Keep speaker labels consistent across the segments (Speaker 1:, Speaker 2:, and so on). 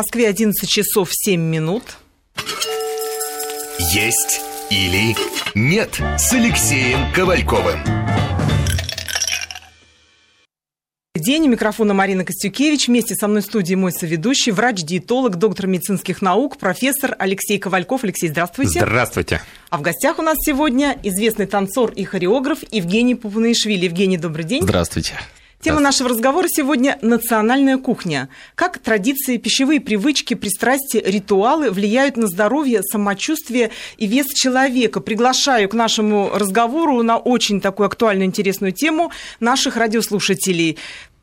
Speaker 1: Москве 11 часов 7 минут.
Speaker 2: Есть или нет с Алексеем Ковальковым.
Speaker 1: День. У микрофона Марина Костюкевич. Вместе со мной в студии мой соведущий, врач-диетолог, доктор медицинских наук, профессор Алексей Ковальков. Алексей, здравствуйте.
Speaker 3: Здравствуйте.
Speaker 1: А в гостях у нас сегодня известный танцор и хореограф Евгений Пупанаишвили. Евгений, добрый день.
Speaker 4: Здравствуйте.
Speaker 1: Тема нашего разговора сегодня – национальная кухня. Как традиции, пищевые привычки, пристрастия, ритуалы влияют на здоровье, самочувствие и вес человека. Приглашаю к нашему разговору на очень такую актуальную, интересную тему наших радиослушателей.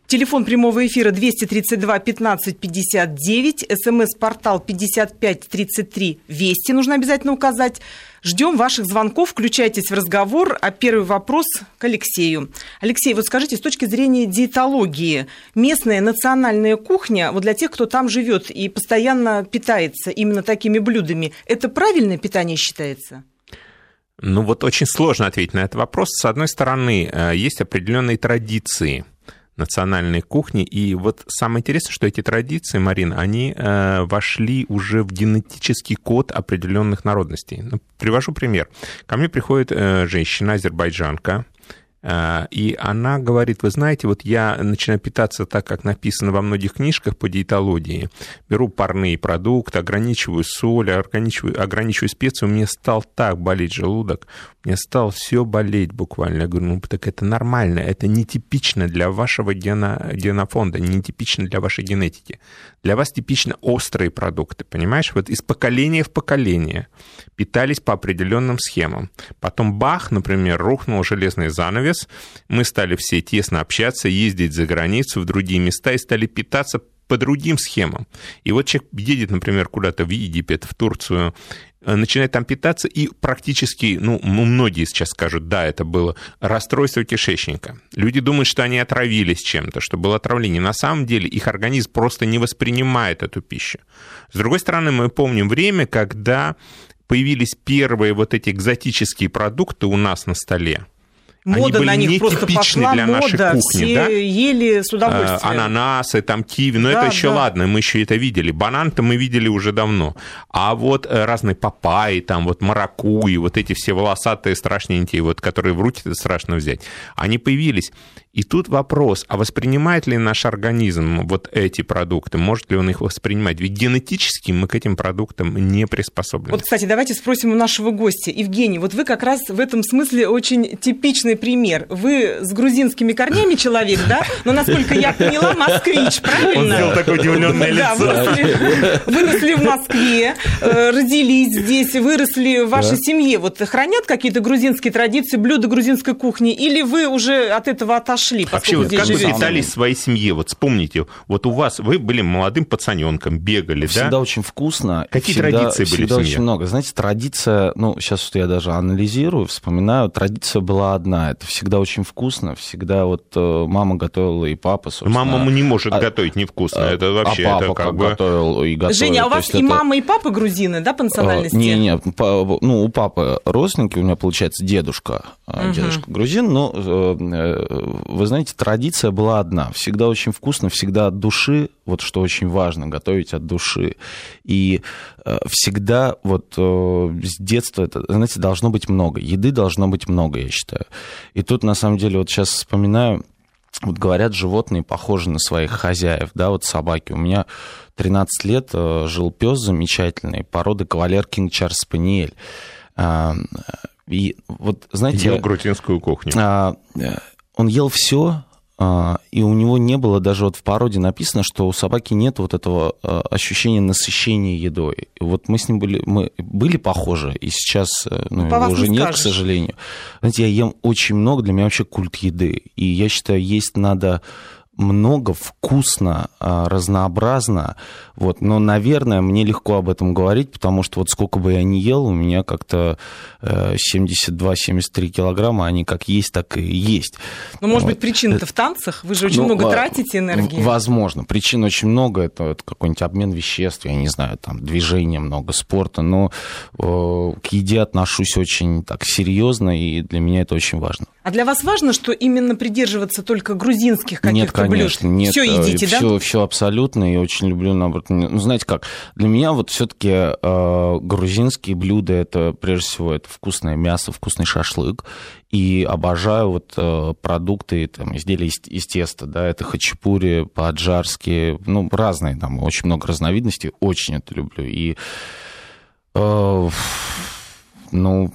Speaker 1: Телефон прямого эфира 232 15 59, смс-портал 55 33 Вести нужно обязательно указать. Ждем ваших звонков, включайтесь в разговор. А первый вопрос к Алексею. Алексей, вот скажите, с точки зрения диетологии, местная национальная кухня, вот для тех, кто там живет и постоянно питается именно такими блюдами, это правильное питание считается?
Speaker 3: Ну вот очень сложно ответить на этот вопрос. С одной стороны, э, есть определенные традиции – национальной кухни. И вот самое интересное, что эти традиции, Марина, они э, вошли уже в генетический код определенных народностей. Ну, привожу пример. Ко мне приходит э, женщина, азербайджанка, и она говорит, вы знаете, вот я начинаю питаться так, как написано во многих книжках по диетологии. Беру парные продукты, ограничиваю соль, ограничиваю, ограничиваю специи. У меня стал так болеть желудок, мне стало все болеть буквально. Я говорю, ну так это нормально, это нетипично для вашего гено, генофонда, нетипично для вашей генетики. Для вас типично острые продукты, понимаешь? Вот из поколения в поколение питались по определенным схемам. Потом бах, например, рухнул железный занавес, мы стали все тесно общаться, ездить за границу, в другие места и стали питаться по другим схемам. И вот человек едет, например, куда-то в Египет, в Турцию, начинает там питаться, и практически, ну, многие сейчас скажут, да, это было расстройство кишечника. Люди думают, что они отравились чем-то, что было отравление. На самом деле их организм просто не воспринимает эту пищу. С другой стороны, мы помним время, когда появились первые вот эти экзотические продукты у нас на столе
Speaker 1: мода на них просто пошла,
Speaker 3: для
Speaker 1: мода,
Speaker 3: нашей кухни,
Speaker 1: все
Speaker 3: да?
Speaker 1: ели с удовольствием.
Speaker 3: А, ананасы, там киви, но
Speaker 1: да,
Speaker 3: это еще
Speaker 1: да.
Speaker 3: ладно, мы еще это видели. Банан-то мы видели уже давно. А вот э, разные папайи, там вот маракуи, вот эти все волосатые страшненькие, вот, которые в руки страшно взять, они появились. И тут вопрос, а воспринимает ли наш организм вот эти продукты? Может ли он их воспринимать? Ведь генетически мы к этим продуктам не приспособлены.
Speaker 1: Вот, кстати, давайте спросим у нашего гостя. Евгений, вот вы как раз в этом смысле очень типичный пример. Вы с грузинскими корнями человек, да? Но, насколько я поняла, москвич, правильно?
Speaker 3: Он сделал такое удивленное
Speaker 1: да,
Speaker 3: лицо.
Speaker 1: Выросли, выросли в Москве, э, родились здесь, выросли в вашей да. семье. Вот хранят какие-то грузинские традиции, блюда грузинской кухни? Или вы уже от этого отошли?
Speaker 3: Вообще, вот как вы питались в своей семье? Вот вспомните, вот у вас, вы были молодым пацаненком, бегали,
Speaker 4: всегда
Speaker 3: да?
Speaker 4: очень вкусно.
Speaker 3: Какие
Speaker 4: всегда,
Speaker 3: традиции были
Speaker 4: всегда
Speaker 3: в семье?
Speaker 4: очень много. Знаете, традиция, ну, сейчас что я даже анализирую, вспоминаю, традиция была одна. Это всегда очень вкусно, всегда вот э, мама готовила и папа, собственно.
Speaker 3: Мама не может а, готовить невкусно, а, это вообще
Speaker 4: а папа
Speaker 3: это как,
Speaker 4: как
Speaker 3: бы...
Speaker 4: готовил и готовит.
Speaker 1: Женя, а у вас и
Speaker 4: это...
Speaker 1: мама, и папа грузины, да, по национальности?
Speaker 4: Не, не, ну, у папы родственники, у меня, получается, дедушка, угу. дедушка грузин, но, э, вы знаете, традиция была одна. Всегда очень вкусно, всегда от души, вот что очень важно, готовить от души. И э, всегда вот э, с детства, это, знаете, должно быть много. Еды должно быть много, я считаю. И тут, на самом деле, вот сейчас вспоминаю, вот говорят, животные похожи на своих хозяев, да, вот собаки. У меня 13 лет э, жил пес замечательный, породы кавалер Кинг Чарс Спаниель. И вот, знаете...
Speaker 3: Ел грузинскую кухню.
Speaker 4: А, он ел все, а, и у него не было даже вот в породе написано, что у собаки нет вот этого а, ощущения насыщения едой. И вот мы с ним были, мы были похожи, и сейчас э, ну,
Speaker 1: ну, его
Speaker 4: уже
Speaker 1: не
Speaker 4: нет,
Speaker 1: скажешь.
Speaker 4: к сожалению. Знаете, я ем очень много, для меня вообще культ еды. И я считаю, есть надо много, вкусно, а, разнообразно. Вот. Но, наверное, мне легко об этом говорить, потому что вот сколько бы я ни ел, у меня как-то 72-73 э, килограмма, они как есть, так и есть.
Speaker 1: Ну, может
Speaker 4: вот.
Speaker 1: быть, причина-то в танцах? Вы же очень
Speaker 4: ну,
Speaker 1: много тратите энергии.
Speaker 4: Возможно. Причин очень много. Это, это какой-нибудь обмен веществ, я не знаю, там, движения много, спорта. Но э, к еде отношусь очень так серьезно, и для меня это очень важно.
Speaker 1: А для вас важно, что именно придерживаться только грузинских каких-то
Speaker 4: Нет, конечно,
Speaker 1: блюд?
Speaker 4: нет.
Speaker 1: Все едите,
Speaker 4: все,
Speaker 1: да?
Speaker 4: Все абсолютно, и очень люблю, наоборот. Ну, знаете как, для меня вот все-таки э, грузинские блюда, это прежде всего это вкусное мясо, вкусный шашлык, и обожаю вот э, продукты, там, изделия из, из теста, да, это хачапури, по-аджарски, ну, разные, там, очень много разновидностей, очень это люблю, и, э, ну,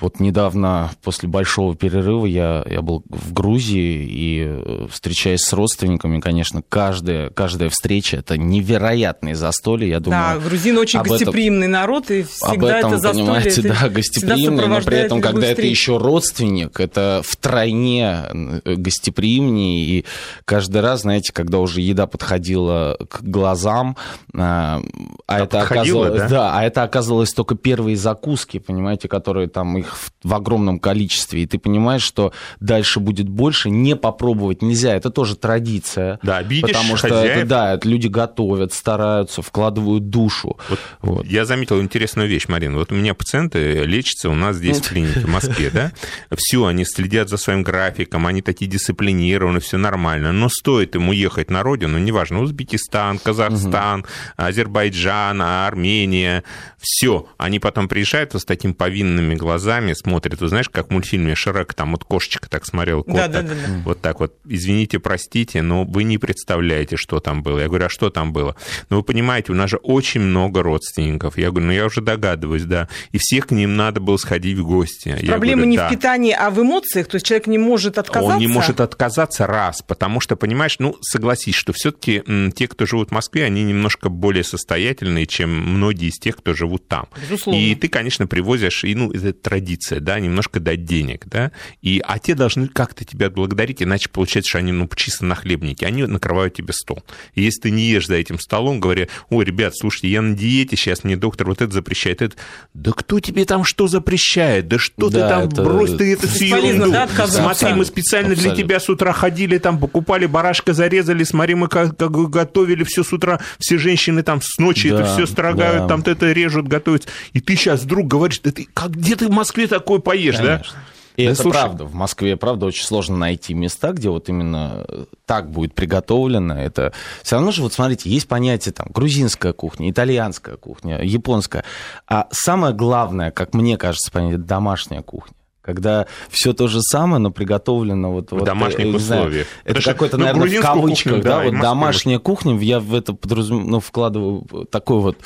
Speaker 4: вот недавно, после большого перерыва, я, я был в Грузии, и э, встречаясь с родственниками, конечно, каждая, каждая встреча — это невероятные застолья, я думаю...
Speaker 1: Да, грузины очень
Speaker 4: об
Speaker 1: гостеприимный этом, народ, и всегда
Speaker 4: об этом,
Speaker 1: это застолье...
Speaker 4: понимаете,
Speaker 1: это
Speaker 4: да, гостеприимный, но при этом, когда
Speaker 1: встречу.
Speaker 4: это еще родственник, это втройне э, гостеприимнее, и каждый раз, знаете, когда уже еда подходила к глазам, а, а это оказывалось...
Speaker 3: да?
Speaker 4: да, а это оказывалось только первые закуски, понимаете, которые там их в, в огромном количестве, и ты понимаешь, что дальше будет больше, не попробовать нельзя, это тоже традиция.
Speaker 3: Да, обидишь
Speaker 4: Потому что
Speaker 3: хозяев.
Speaker 4: это, да, это люди готовят, стараются, вкладывают душу.
Speaker 3: Вот,
Speaker 4: Вот.
Speaker 3: Я заметил интересную вещь, Марина. Вот у меня пациенты лечатся у нас здесь в клинике в Москве, да? Все, они следят за своим графиком, они такие дисциплинированы, все нормально. Но стоит им уехать на родину, неважно, Узбекистан, Казахстан, Азербайджан, Армения, все. Они потом приезжают вот с такими повинными глазами, смотрят. Вы знаешь, как в мультфильме Шрек, там вот кошечка так смотрел, кот
Speaker 1: Да, да,
Speaker 3: так,
Speaker 1: да, да.
Speaker 3: вот так вот, извините, простите, но вы не представляете, что там было. Я говорю, а что там было? Ну, вы понимаете, у нас же очень много родственников. Я говорю, ну, я уже догадываюсь, да. И всех к ним надо было сходить в гости. Я
Speaker 1: Проблема
Speaker 3: говорю,
Speaker 1: не
Speaker 3: да.
Speaker 1: в питании, а в эмоциях. То есть человек не может отказаться.
Speaker 3: Он не может отказаться раз, потому что, понимаешь, ну, согласись, что все-таки те, кто живут в Москве, они немножко более состоятельные, чем многие из тех, кто живут там.
Speaker 1: Безусловно.
Speaker 3: И ты, конечно, привозишь, и, ну, это традиция, да, немножко дать денег, да, и, а те должны как-то тебя отблагодарить, иначе получается, что они, ну, чисто нахлебники, они накрывают тебе стол. И если ты не ешь за этим столом, говоря, ой, ребят, слушайте, я на диете, сейчас мне доктор вот это запрещает, это, да кто тебе там что запрещает, да что ты
Speaker 4: Да,
Speaker 3: там,
Speaker 4: это
Speaker 3: брось ты это всю ерунду.
Speaker 1: да?
Speaker 3: Смотри, мы специально для
Speaker 4: Абсолютно.
Speaker 3: тебя с утра ходили, там покупали, барашка зарезали, смотри, мы как, как готовили все с утра, все женщины там с ночи
Speaker 4: Да,
Speaker 3: это все строгают,
Speaker 4: да.
Speaker 3: там это режут, готовят. И ты сейчас вдруг говоришь, да ты как, где ты в Москве такое поешь, да?
Speaker 4: Конечно. И
Speaker 3: Да
Speaker 4: это
Speaker 3: слушай.
Speaker 4: правда. В Москве, правда, очень сложно найти места, где вот именно так будет приготовлено. Это все равно же, вот смотрите, есть понятие там грузинская кухня, итальянская кухня, японская. А самое главное, как мне кажется, понятие, это домашняя кухня. Когда все то же самое, но приготовлено вот...
Speaker 3: В
Speaker 4: вот,
Speaker 3: домашних
Speaker 4: э, не знаю,
Speaker 3: условиях.
Speaker 4: Это
Speaker 3: Потому что,
Speaker 4: какой-то,
Speaker 3: ну,
Speaker 4: наверное, в кавычках,
Speaker 3: кухню,
Speaker 4: да,
Speaker 3: да,
Speaker 4: вот домашняя кухня, я в это подразум... ну, вкладываю такой вот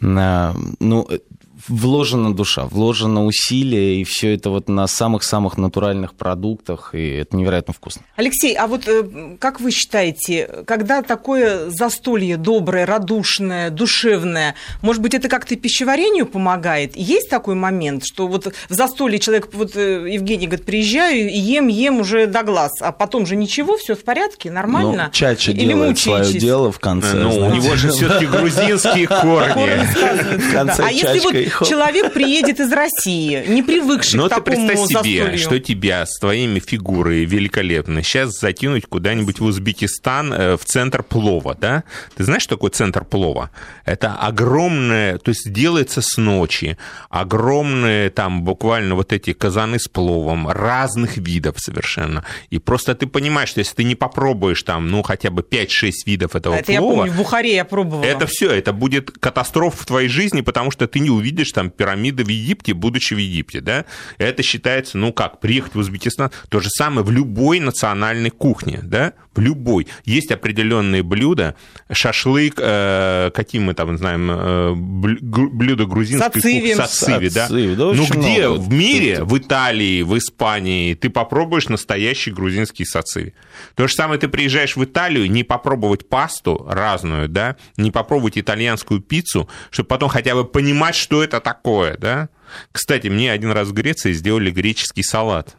Speaker 4: ну, э, вложена душа, вложено усилие, и все это вот на самых-самых натуральных продуктах, и это невероятно вкусно.
Speaker 1: Алексей, а вот э, как вы считаете, когда такое застолье доброе, радушное, душевное, может быть, это как-то пищеварению помогает? Есть такой момент, что вот в застолье человек, вот э, Евгений говорит, приезжаю и ем, ем уже до глаз, а потом же ничего, все в порядке, нормально?
Speaker 4: Ну, чача
Speaker 1: Или
Speaker 4: делает свое
Speaker 1: мучаетесь?
Speaker 4: дело в конце.
Speaker 3: Ну, у
Speaker 4: знаете.
Speaker 3: него же все-таки грузинские
Speaker 1: Корни
Speaker 4: В конце.
Speaker 1: А если вот
Speaker 4: чачкой.
Speaker 1: Человек приедет из России, не привыкший
Speaker 3: Но
Speaker 1: к
Speaker 3: ты
Speaker 1: такому
Speaker 3: представь себе,
Speaker 1: застолью?
Speaker 3: что тебя с твоими фигурой великолепно сейчас закинуть куда-нибудь в Узбекистан, э, в центр плова, да? Ты знаешь, что такое центр плова? Это огромное, то есть делается с ночи, огромные там буквально вот эти казаны с пловом, разных видов совершенно. И просто ты понимаешь, что если ты не попробуешь там, ну, хотя бы 5-6 видов этого
Speaker 1: Это я
Speaker 3: плова,
Speaker 1: помню, в Бухаре я пробовала.
Speaker 3: это все, это будет катастрофа в твоей жизни, потому что ты не увидишь там пирамиды в Египте, будучи в Египте, да? Это считается, ну как, приехать в Узбекистан, то же самое в любой национальной кухне, да? В любой. Есть определенные блюда, шашлык, э, какие мы там знаем, э, блюда грузинской
Speaker 1: Сациви.
Speaker 3: кухни, сациви, да?
Speaker 4: Сациви, да,
Speaker 3: ну
Speaker 4: очень
Speaker 3: где
Speaker 4: много.
Speaker 3: в мире, в Италии, в Испании ты попробуешь настоящий грузинский сациви? То же самое ты приезжаешь в Италию, не попробовать пасту разную, да, не попробовать итальянскую пиццу, чтобы потом хотя бы понимать, что это такое, да. Кстати, мне один раз в Греции сделали греческий салат.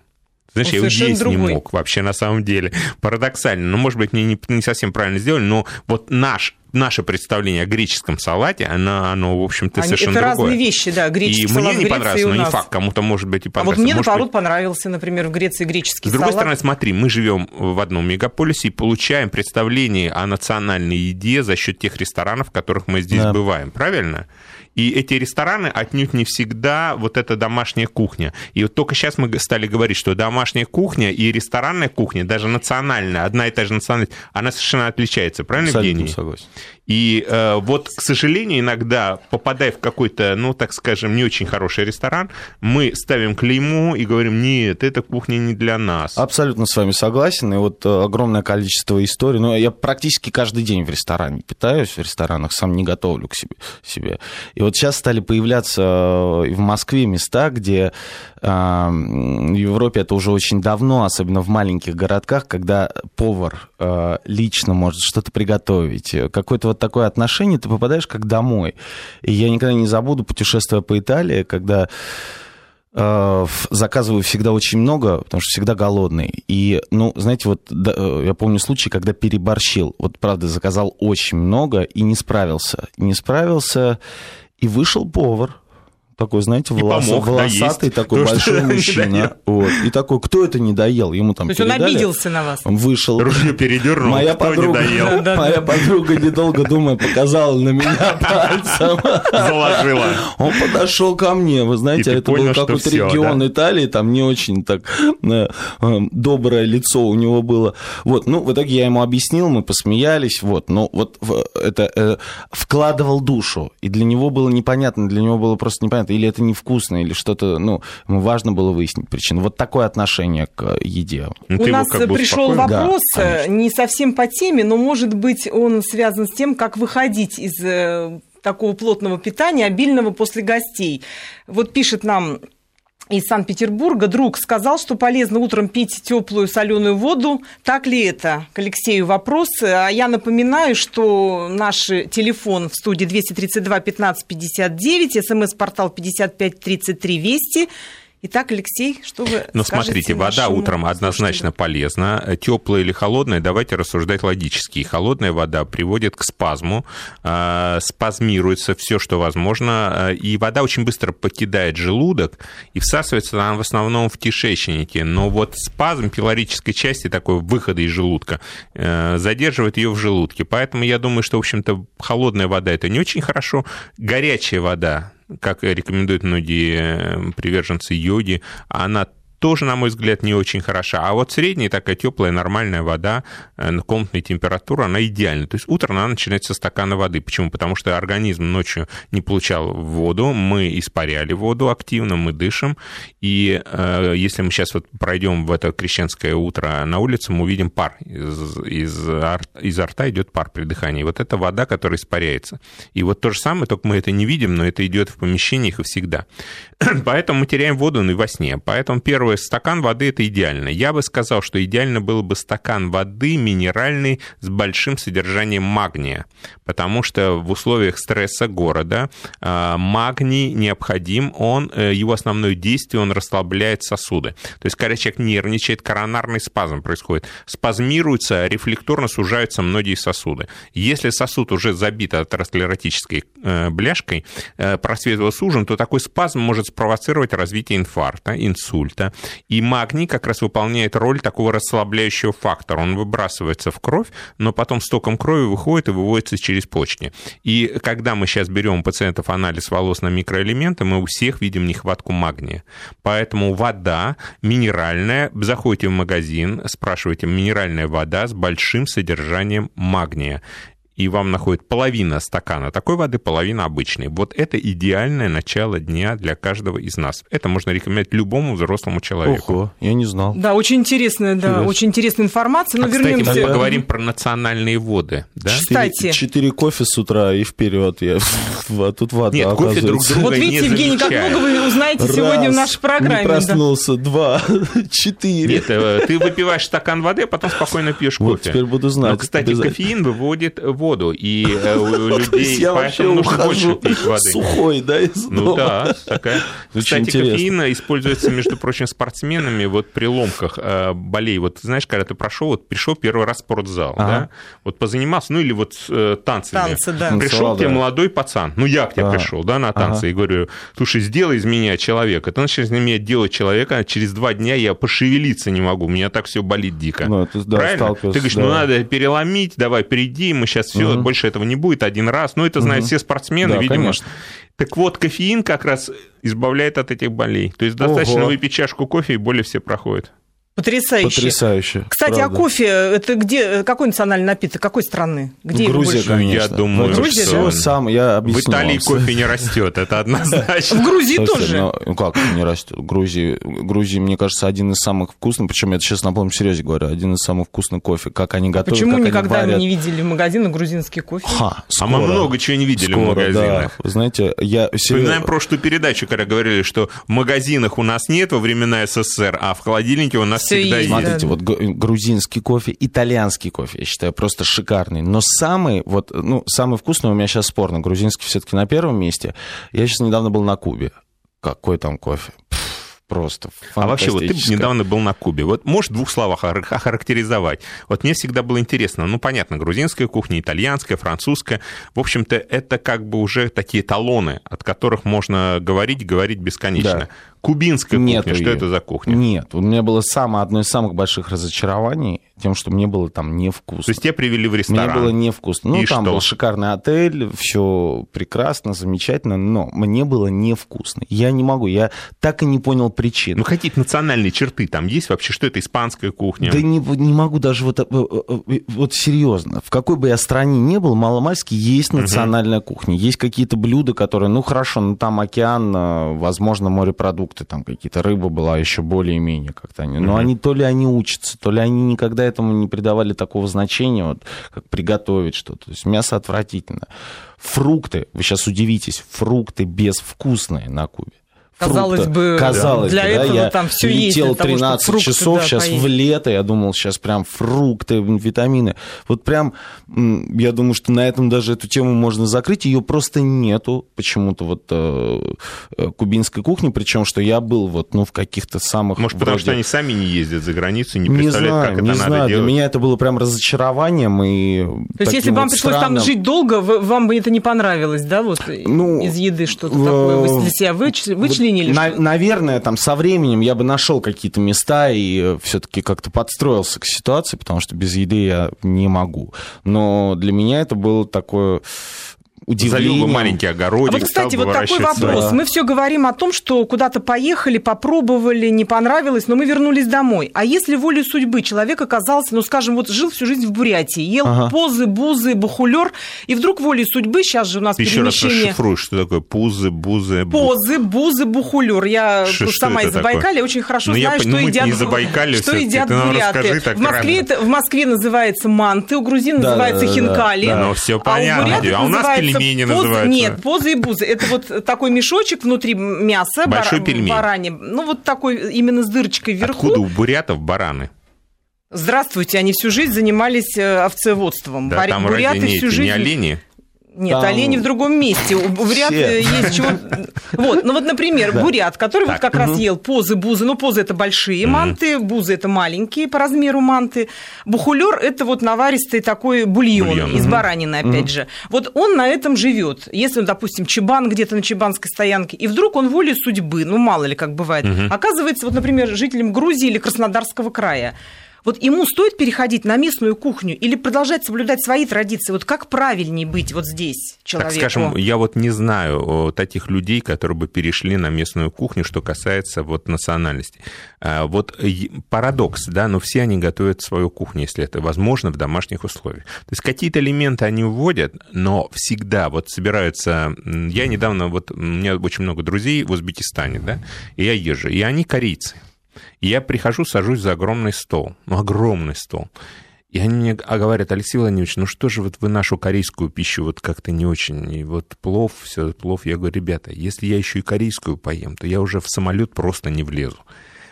Speaker 3: Знаешь,
Speaker 1: Он
Speaker 3: я его есть не
Speaker 1: другой.
Speaker 3: мог вообще на самом деле. Парадоксально. Ну, может быть, мне не, не совсем правильно сделали, но вот наш наше представление о греческом салате, оно, оно в общем-то,
Speaker 1: Они,
Speaker 3: совершенно
Speaker 1: это
Speaker 3: другое.
Speaker 1: разные вещи, да, греческий
Speaker 3: и
Speaker 1: салат
Speaker 3: мне не
Speaker 1: Греции
Speaker 3: понравился, но не факт, кому-то, может быть, и
Speaker 1: А вот мне,
Speaker 3: Может
Speaker 1: наоборот,
Speaker 3: быть,
Speaker 1: понравился, например, в Греции греческий
Speaker 3: С другой
Speaker 1: салат.
Speaker 3: стороны, смотри, мы живем в одном мегаполисе и получаем представление о национальной еде за счет тех ресторанов, в которых мы здесь
Speaker 4: Да.
Speaker 3: бываем, правильно? И эти рестораны отнюдь не всегда вот эта домашняя кухня. И вот только сейчас мы стали говорить, что домашняя кухня и ресторанная кухня, даже национальная, одна и та же национальность, она совершенно отличается, правильно,
Speaker 4: Абсолютно
Speaker 3: Евгений?
Speaker 4: согласен.
Speaker 3: И э, вот, к сожалению, иногда, попадая в какой-то, ну, так скажем, не очень хороший ресторан, мы ставим клеймо и говорим, нет, эта кухня не для нас.
Speaker 4: Абсолютно с вами согласен. И вот э, огромное количество историй. Ну, я практически каждый день в ресторане питаюсь, в ресторанах, сам не готовлю к себе. себе. И вот сейчас стали появляться э, в Москве места, где э, в Европе это уже очень давно, особенно в маленьких городках, когда повар э, лично может что-то приготовить. Какое-то вот такое отношение, ты попадаешь как домой. И я никогда не забуду, путешествуя по Италии, когда заказываю всегда очень много, потому что всегда голодный. И, ну, знаете, вот да, я помню случай, когда переборщил. Вот, правда, заказал очень много и не справился. Не справился, и вышел повар. Такой, знаете, волос-
Speaker 3: помог
Speaker 4: волосатый
Speaker 3: доесть
Speaker 4: такой
Speaker 3: то, что
Speaker 4: большой мужчина. Вот. И такой, кто это не доел? Ему там
Speaker 1: То есть он обиделся на вас.
Speaker 4: Он вышел.
Speaker 3: Ружье передернул,
Speaker 4: Моя
Speaker 3: кто
Speaker 4: подруга,
Speaker 3: не доел,
Speaker 4: моя подруга, недолго думая, показала на меня пальцем.
Speaker 3: заложила.
Speaker 4: Он подошел ко мне, вы знаете, это был какой-то регион? Италии, там не очень так э, э, доброе лицо у него было. Вот, ну, в итоге я ему объяснил, мы посмеялись, вот, но вот это э, вкладывал душу, и для него было непонятно, для него было просто непонятно, или это невкусно, или что-то, ну, важно было выяснить причину. Вот такое отношение к еде.
Speaker 3: Ну,
Speaker 1: У нас
Speaker 3: как бы
Speaker 1: пришел
Speaker 3: успокоил.
Speaker 1: вопрос,
Speaker 4: Да,
Speaker 1: э, не совсем по теме, но, может быть, он связан с тем, как выходить из э, такого плотного питания, обильного после гостей. Вот пишет нам из Санкт-Петербурга друг сказал, что полезно утром пить теплую соленую воду. Так ли это? К Алексею вопрос. А я напоминаю, что наш телефон в студии 232 15 59, смс-портал 55 33 Вести. Итак, Алексей, что вы
Speaker 3: Ну, смотрите, вода утром однозначно полезна. Теплая или холодная, давайте рассуждать логически. Холодная вода приводит к спазму, э, спазмируется все, что возможно, э, и вода очень быстро покидает желудок, и всасывается она в основном в кишечнике. Но вот спазм пилорической части, такой выхода из желудка, э, задерживает ее в желудке. Поэтому я думаю, что, в общем-то, холодная вода – это не очень хорошо. Горячая вода как рекомендуют многие приверженцы йоги, она тоже, на мой взгляд, не очень хороша. А вот средняя такая теплая, нормальная вода э, на комнатной температуре, она идеальна. То есть утром она начинается со стакана воды. Почему? Потому что организм ночью не получал воду, мы испаряли воду активно, мы дышим. И э, если мы сейчас вот пройдем в это крещенское утро на улице, мы увидим пар. Из, из, изо рта идет пар при дыхании. Вот это вода, которая испаряется. И вот то же самое, только мы это не видим, но это идет в помещениях и всегда. Поэтому мы теряем воду и во сне. Поэтому первый стакан воды это идеально. Я бы сказал, что идеально был бы стакан воды минеральный с большим содержанием магния. Потому что в условиях стресса города э, магний необходим, он, э, его основное действие, он расслабляет сосуды. То есть, когда человек нервничает, коронарный спазм происходит. Спазмируются, рефлекторно сужаются многие сосуды. Если сосуд уже забит атеросклеротической э, бляшкой, э, просвет его сужен, то такой спазм может спровоцировать развитие инфаркта, инсульта. И магний как раз выполняет роль такого расслабляющего фактора. Он выбрасывается в кровь, но потом стоком крови выходит и выводится через почки. И когда мы сейчас берем у пациентов анализ волос на микроэлементы, мы у всех видим нехватку магния. Поэтому вода минеральная, заходите в магазин, спрашиваете, минеральная вода с большим содержанием магния и вам находит половина стакана такой воды, половина обычной. Вот это идеальное начало дня для каждого из нас. Это можно рекомендовать любому взрослому человеку.
Speaker 4: Ого, я не знал.
Speaker 1: Да, очень интересная, да,
Speaker 4: Интересно.
Speaker 1: очень интересная информация. Но
Speaker 3: А, кстати, мы
Speaker 1: вернемся.
Speaker 3: поговорим про национальные воды. Да?
Speaker 1: Кстати.
Speaker 4: Четыре, кофе с утра и вперед. Я, а тут вода,
Speaker 3: Нет, кофе друг друга
Speaker 1: Вот видите,
Speaker 3: не
Speaker 1: Евгений, как много вы узнаете сегодня в
Speaker 4: Раз,
Speaker 1: нашей
Speaker 4: Не
Speaker 1: программе. да.
Speaker 4: проснулся. Два. Четыре.
Speaker 3: Нет, э, ты выпиваешь стакан воды, а потом спокойно пьешь
Speaker 4: Вот,
Speaker 3: кофе.
Speaker 4: теперь буду знать.
Speaker 3: Но, кстати, кофеин выводит воду воду, и э, у людей поэтому нужно больше пить воды.
Speaker 4: Сухой, да, из
Speaker 3: Ну да, такая. Кстати, кофеин используется, между прочим, спортсменами вот при ломках э, болей. Вот знаешь, когда ты прошел, вот пришел первый раз в спортзал, да, вот позанимался, ну или вот танцами.
Speaker 1: Танцы, да.
Speaker 3: Пришел тебе молодой пацан, ну я к тебе пришел, да, на танцы, и говорю, слушай, сделай из меня человека. Ты начинаешь из меня делать человека, а через два дня я пошевелиться не могу, у меня так все болит дико. Ну, это, да, Правильно? Ты говоришь, да. ну надо переломить, давай, перейди, мы сейчас все, угу. больше этого не будет один раз. Ну, это знают угу. все спортсмены, да, видимо. Конечно. Так вот, кофеин как раз избавляет от этих болей. То есть достаточно Ого. выпить чашку кофе, и боли все проходят.
Speaker 1: Потрясающе.
Speaker 4: Потрясающе.
Speaker 1: Кстати, а правда. а кофе это где? Какой национальный напиток? Какой страны? Где
Speaker 3: Грузия, его больше? Я думаю,
Speaker 1: Грузия,
Speaker 3: что
Speaker 1: да?
Speaker 4: сам, я объясню
Speaker 3: В Италии вам. кофе не растет, это однозначно.
Speaker 1: В Грузии тоже.
Speaker 4: Ну как не растет? В Грузии, Грузии, мне кажется, один из самых вкусных, причем я сейчас на полном серьезе говорю, один из самых вкусных кофе, как они готовят,
Speaker 1: Почему
Speaker 4: как
Speaker 1: никогда
Speaker 4: мы
Speaker 1: не видели в магазинах грузинский кофе?
Speaker 3: Ха, а мы много чего не видели в магазинах.
Speaker 4: Вы знаете, я...
Speaker 3: Вспоминаем прошлую передачу, когда говорили, что в магазинах у нас нет во времена СССР, а в холодильнике у нас всегда есть.
Speaker 4: Смотрите, вот грузинский кофе, итальянский кофе, я считаю, просто шикарный. Но самый, вот, ну, самый вкусный у меня сейчас спорно. Грузинский все-таки на первом месте. Я сейчас недавно был на Кубе. Какой там кофе? Просто
Speaker 3: А вообще, вот ты недавно был на Кубе. Вот можешь в двух словах охарактеризовать? Вот мне всегда было интересно, ну, понятно, грузинская кухня, итальянская, французская. В общем-то, это как бы уже такие талоны, от которых можно говорить, говорить бесконечно. Да. Кубинская Нет кухня, что это за кухня?
Speaker 4: Нет, у меня было самое, одно из самых больших разочарований тем, что мне было там невкусно.
Speaker 3: То есть тебя привели в ресторан?
Speaker 4: Мне было невкусно. Ну, И там что? был шикарный отель, все прекрасно, замечательно, но мне было невкусно. Я не могу, я так и не понял причин.
Speaker 3: Ну, какие-то национальные черты там есть вообще? Что это, испанская кухня?
Speaker 4: Да не, не могу даже вот, э, э, э, вот серьезно. В какой бы я стране не был, маломальски есть национальная угу. кухня. Есть какие-то блюда, которые, ну, хорошо, ну, там океан, возможно, морепродукты, там какие-то рыба была еще более-менее как-то. Но угу. они то ли они учатся, то ли они никогда этому не придавали такого значения, вот, как приготовить что-то. То есть мясо отвратительно. Фрукты, вы сейчас удивитесь, фрукты безвкусные на Кубе.
Speaker 1: Казалось
Speaker 4: фрукта.
Speaker 1: бы,
Speaker 4: Казалось
Speaker 1: для
Speaker 4: бы,
Speaker 1: этого
Speaker 4: да,
Speaker 1: там все
Speaker 4: есть.
Speaker 1: Летел
Speaker 4: 13
Speaker 1: того,
Speaker 4: часов,
Speaker 1: да,
Speaker 4: сейчас
Speaker 1: поесть.
Speaker 4: в лето, я думал, сейчас прям фрукты, витамины. Вот прям, я думаю, что на этом даже эту тему можно закрыть, ее просто нету почему-то вот э, э, кубинской кухни, причем, что я был вот, ну, в каких-то самых...
Speaker 3: Может,
Speaker 4: вроде...
Speaker 3: потому что они сами не ездят за границу, не представляют, не знаю, как
Speaker 4: не
Speaker 3: это
Speaker 4: знаю.
Speaker 3: надо
Speaker 4: Для
Speaker 3: делать.
Speaker 4: меня это было прям разочарованием и
Speaker 1: То есть, если бы вам пришлось странным... там жить долго, вам бы это не понравилось, да, вот ну, из еды что-то такое вы для себя вычленили?
Speaker 4: На, наверное, там со временем я бы нашел какие-то места и э, все-таки как-то подстроился к ситуации, потому что без еды я не могу. Но для меня это было такое удивлением.
Speaker 3: Завел бы маленький огородик, а
Speaker 1: вот, кстати, вот такой вопрос. Да. Мы все говорим о том, что куда-то поехали, попробовали, не понравилось, но мы вернулись домой. А если волей судьбы человек оказался, ну, скажем, вот жил всю жизнь в Бурятии, ел ага. позы, бузы, бухулер, и вдруг волей судьбы, сейчас же у нас
Speaker 3: Ты перемещение... еще раз расшифруй, что такое пузы, бузы,
Speaker 1: бух... Позы, бузы, бухулер. Я что, сама из Забайкалья очень хорошо ну, знаю, я, что ну, едят, что едят буряты. В Москве, это, в Москве называется манты, у грузин да, называется да, хинкали.
Speaker 3: Да, да. Ну, все понятно. А у, а у нас пельмени поз... называются.
Speaker 1: Нет, позы и бузы. Это вот такой мешочек внутри мяса.
Speaker 3: Большой бар... пельмень.
Speaker 1: Баране. Ну, вот такой именно с дырочкой вверху.
Speaker 3: Откуда у бурятов бараны?
Speaker 1: Здравствуйте, они всю жизнь занимались э, овцеводством.
Speaker 3: Да, Бар... там Буряты всю жизнь... не олени?
Speaker 1: Нет, там... олени в другом месте. Бурят Все. есть чего... Вот, ну вот, например, да. бурят, который так. вот как угу. раз ел позы, бузы. Ну, позы это большие угу. манты, бузы это маленькие по размеру манты. Бухулер это вот наваристый такой бульон, бульон. из баранины, опять угу. же. Вот он на этом живет. Если он, допустим, чебан где-то на чебанской стоянке, и вдруг он волей судьбы, ну, мало ли как бывает, угу. оказывается, вот, например, жителем Грузии или Краснодарского края. Вот ему стоит переходить на местную кухню или продолжать соблюдать свои традиции? Вот как правильнее быть вот здесь человеку?
Speaker 3: Так скажем, я вот не знаю таких людей, которые бы перешли на местную кухню, что касается вот национальности. А, вот парадокс, да, но все они готовят свою кухню, если это возможно, в домашних условиях. То есть какие-то элементы они вводят, но всегда вот собираются... Я недавно, вот у меня очень много друзей в Узбекистане, да, и я езжу, и они корейцы. Я прихожу, сажусь за огромный стол, ну, огромный стол. И они мне говорят, Алексей Владимирович, ну что же вот вы нашу корейскую пищу вот как-то не очень, и вот плов, все плов. Я говорю, ребята, если я еще и корейскую поем, то я уже в самолет просто не влезу.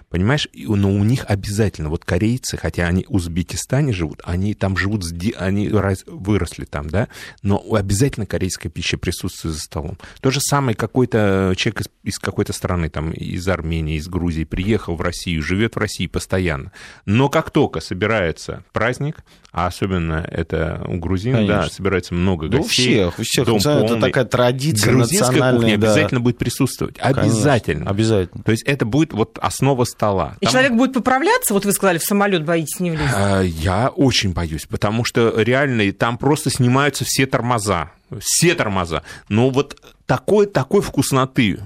Speaker 3: Понимаешь? Но у них обязательно, вот корейцы, хотя они в Узбекистане живут, они там живут, они выросли там, да, но обязательно корейская пища присутствует за столом. То же самое какой-то человек из, из какой-то страны, там, из Армении, из Грузии, приехал в Россию, живет в России постоянно. Но как только собирается праздник, а особенно это у грузин, Конечно. да, собирается много
Speaker 4: да
Speaker 3: гостей.
Speaker 4: у всех, у всех. Дом это такая традиция
Speaker 3: Грузинская кухня да. обязательно будет присутствовать. Обязательно.
Speaker 4: Конечно, обязательно.
Speaker 3: То есть это будет вот основа стола.
Speaker 1: И Там... человек будет поправляться, вот вы сказали, в самолет боитесь не влезть? А,
Speaker 3: я очень боюсь, потому что реально там просто снимаются все тормоза. Все тормоза. Но вот такой, такой вкусноты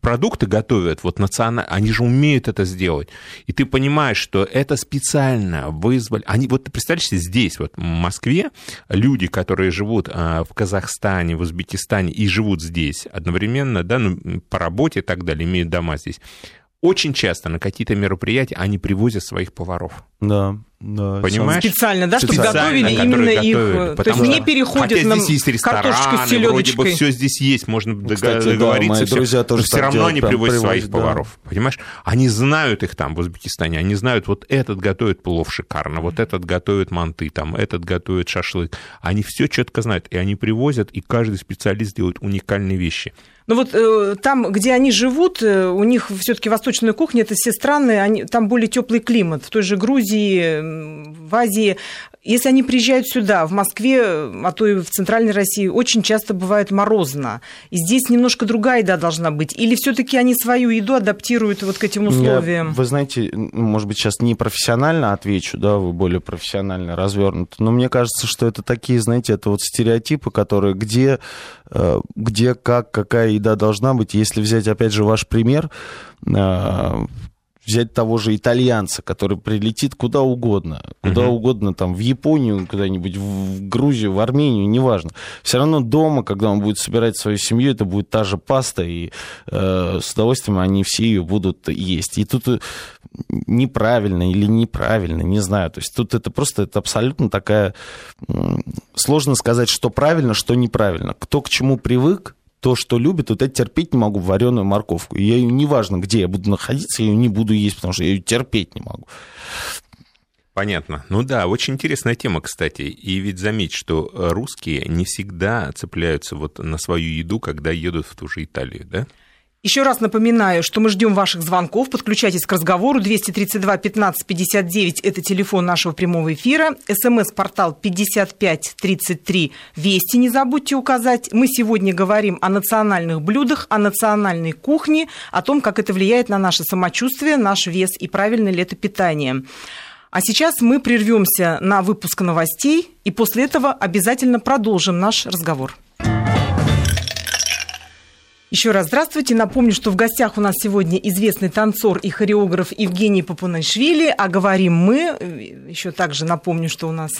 Speaker 3: продукты готовят, вот национально, они же умеют это сделать. И ты понимаешь, что это специально вызвали. Они, вот ты представляешь себе, здесь, вот в Москве, люди, которые живут а, в Казахстане, в Узбекистане и живут здесь одновременно, да, ну, по работе и так далее, имеют дома здесь, очень часто на какие-то мероприятия они привозят своих поваров.
Speaker 4: Да. Да,
Speaker 1: Понимаешь? Специально, да, чтобы готовили именно их. Готовят, то есть не переходят
Speaker 3: хотя
Speaker 1: на
Speaker 3: здесь есть рестораны, с вроде бы все здесь есть, можно Кстати, договориться, да, все, друзья тоже но все равно они привозят своих да. поваров, понимаешь? Они знают их там в Узбекистане, они знают, вот этот готовит плов шикарно, вот этот готовит манты, там, этот готовит шашлык. Они все четко знают, и они привозят, и каждый специалист делает уникальные вещи.
Speaker 1: Ну вот э, там, где они живут, э, у них все-таки восточная кухня, это все страны, они, там более теплый климат. В той же Грузии, в Азии если они приезжают сюда, в Москве, а то и в Центральной России, очень часто бывает морозно. И здесь немножко другая еда должна быть. Или все-таки они свою еду адаптируют вот к этим условиям?
Speaker 4: Я, вы знаете, может быть, сейчас не профессионально отвечу, да, вы более профессионально развернуты, но мне кажется, что это такие, знаете, это вот стереотипы, которые где, э, где как, какая еда должна быть. Если взять, опять же, ваш пример, э, взять того же итальянца, который прилетит куда угодно, куда угу. угодно, там, в Японию, куда-нибудь, в Грузию, в Армению, неважно. Все равно дома, когда он будет собирать свою семью, это будет та же паста, и э, с удовольствием они все ее будут есть. И тут э, неправильно или неправильно, не знаю. То есть тут это просто это абсолютно такая... Сложно сказать, что правильно, что неправильно. Кто к чему привык, то, что любит, вот это терпеть не могу, вареную морковку. Я ее, неважно, где я буду находиться, я ее не буду есть, потому что я ее терпеть не могу.
Speaker 3: Понятно. Ну да, очень интересная тема, кстати. И ведь заметь, что русские не всегда цепляются вот на свою еду, когда едут в ту же Италию, да?
Speaker 1: Еще раз напоминаю, что мы ждем ваших звонков. Подключайтесь к разговору. 232 15 59 – это телефон нашего прямого эфира. СМС-портал 5533 Вести не забудьте указать. Мы сегодня говорим о национальных блюдах, о национальной кухне, о том, как это влияет на наше самочувствие, наш вес и правильное ли это питание. А сейчас мы прервемся на выпуск новостей и после этого обязательно продолжим наш разговор. Еще раз здравствуйте. Напомню, что в гостях у нас сегодня известный танцор и хореограф Евгений Папунашвили, а говорим мы, еще также напомню, что у нас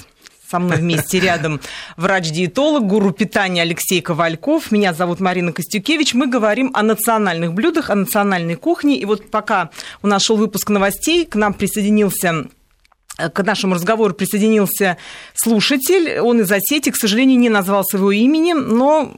Speaker 1: со мной вместе рядом врач-диетолог, гуру питания Алексей Ковальков. Меня зовут Марина Костюкевич. Мы говорим о национальных блюдах, о национальной кухне. И вот пока у нас шел выпуск новостей, к нам присоединился к нашему разговору присоединился слушатель. Он из Осетии, к сожалению, не назвал своего имени, но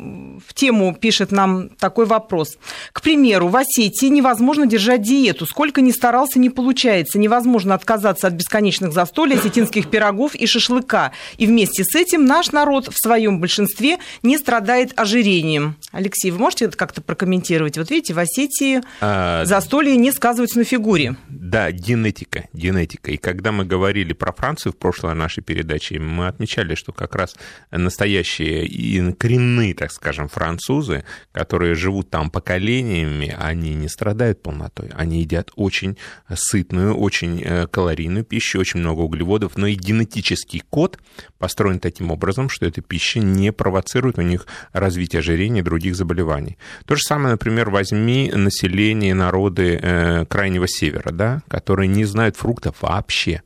Speaker 1: в тему пишет нам такой вопрос. К примеру, в Осетии невозможно держать диету. Сколько ни старался, не получается. Невозможно отказаться от бесконечных застолий, осетинских пирогов и шашлыка. И вместе с этим наш народ в своем большинстве не страдает ожирением. Алексей, вы можете это как-то прокомментировать? Вот видите, в Осетии а... застолье не сказывается на фигуре.
Speaker 3: Да, генетика, генетика. И когда мы говорим говорили про Францию в прошлой нашей передаче, мы отмечали, что как раз настоящие и коренные, так скажем, французы, которые живут там поколениями, они не страдают полнотой. Они едят очень сытную, очень э, калорийную пищу, очень много углеводов, но и генетический код построен таким образом, что эта пища не провоцирует у них развитие ожирения и других заболеваний. То же самое, например, возьми население народы э, Крайнего Севера, да, которые не знают фруктов вообще.